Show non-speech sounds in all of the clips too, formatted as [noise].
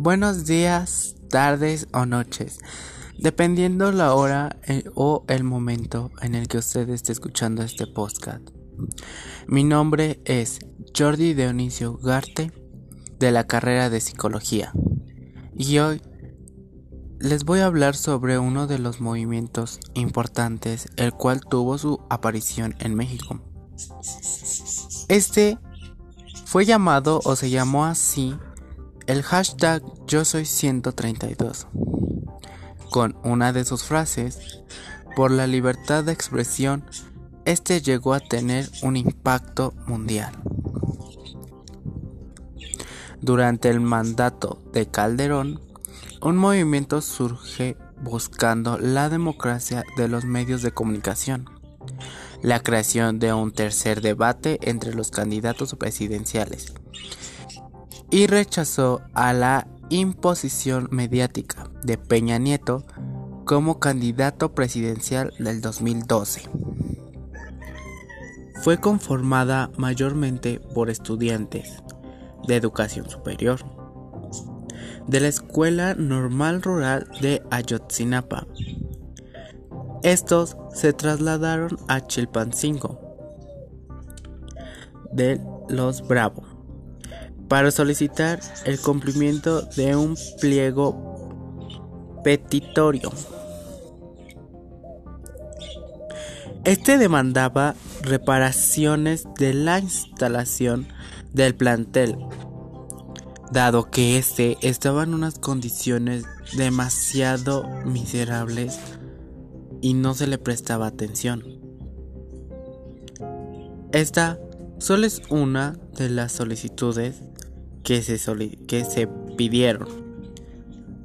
Buenos días, tardes o noches, dependiendo la hora eh, o el momento en el que usted esté escuchando este podcast. Mi nombre es Jordi Dionisio Garte de la carrera de psicología y hoy les voy a hablar sobre uno de los movimientos importantes el cual tuvo su aparición en México. Este fue llamado o se llamó así el hashtag yo soy 132 con una de sus frases por la libertad de expresión este llegó a tener un impacto mundial. Durante el mandato de Calderón, un movimiento surge buscando la democracia de los medios de comunicación, la creación de un tercer debate entre los candidatos presidenciales y rechazó a la imposición mediática de Peña Nieto como candidato presidencial del 2012. Fue conformada mayormente por estudiantes de educación superior de la Escuela Normal Rural de Ayotzinapa. Estos se trasladaron a Chilpancingo de los Bravo para solicitar el cumplimiento de un pliego petitorio. Este demandaba reparaciones de la instalación del plantel dado que este estaba en unas condiciones demasiado miserables y no se le prestaba atención. Esta solo es una de las solicitudes que se, que se pidieron.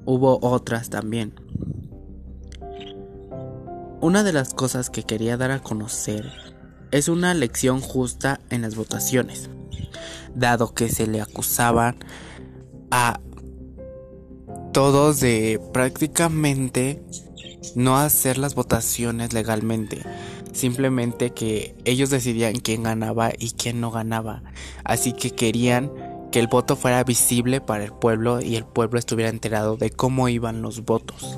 Hubo otras también. Una de las cosas que quería dar a conocer es una elección justa en las votaciones, dado que se le acusaban a todos de prácticamente no hacer las votaciones legalmente. Simplemente que ellos decidían quién ganaba y quién no ganaba. Así que querían que el voto fuera visible para el pueblo y el pueblo estuviera enterado de cómo iban los votos.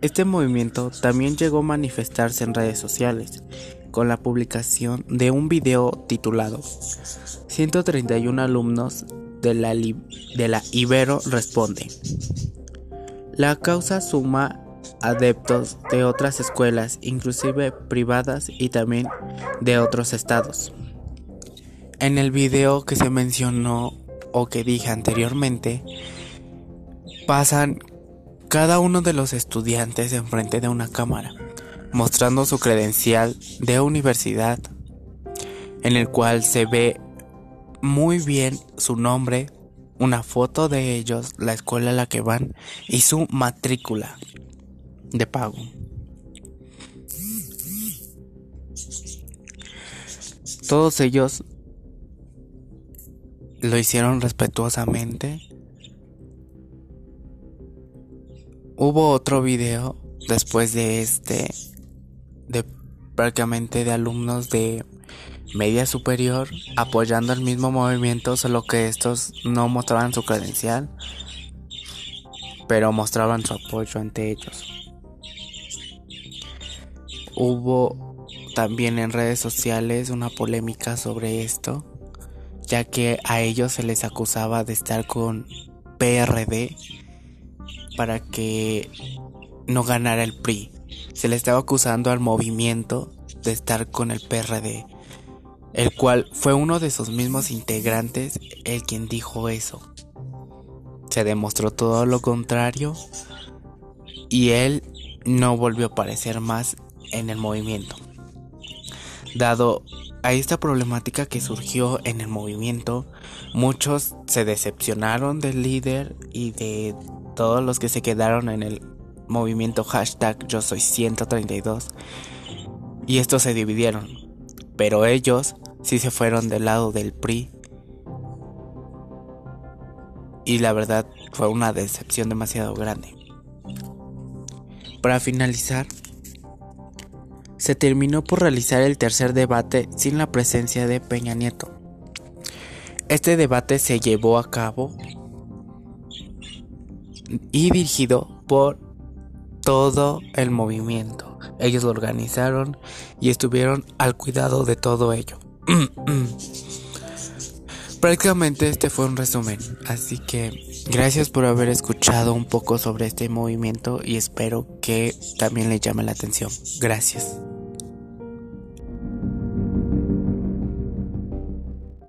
Este movimiento también llegó a manifestarse en redes sociales con la publicación de un video titulado 131 alumnos de la, de la Ibero responde. La causa suma adeptos de otras escuelas, inclusive privadas y también de otros estados. En el video que se mencionó o que dije anteriormente, pasan cada uno de los estudiantes enfrente de una cámara mostrando su credencial de universidad, en el cual se ve muy bien su nombre, una foto de ellos, la escuela a la que van y su matrícula de pago. Todos ellos lo hicieron respetuosamente. Hubo otro video después de este de prácticamente de alumnos de media superior apoyando el mismo movimiento, solo que estos no mostraban su credencial, pero mostraban su apoyo ante ellos. Hubo también en redes sociales una polémica sobre esto, ya que a ellos se les acusaba de estar con PRD para que no ganara el PRI se le estaba acusando al movimiento de estar con el PRD, el cual fue uno de sus mismos integrantes el quien dijo eso. Se demostró todo lo contrario y él no volvió a aparecer más en el movimiento. Dado a esta problemática que surgió en el movimiento, muchos se decepcionaron del líder y de todos los que se quedaron en el movimiento hashtag yo soy 132 y estos se dividieron, pero ellos sí se fueron del lado del PRI y la verdad fue una decepción demasiado grande. Para finalizar, se terminó por realizar el tercer debate sin la presencia de Peña Nieto. Este debate se llevó a cabo y dirigido por todo el movimiento. Ellos lo organizaron y estuvieron al cuidado de todo ello. [clears throat] Prácticamente este fue un resumen, así que gracias por haber escuchado un poco sobre este movimiento y espero que también le llame la atención. Gracias.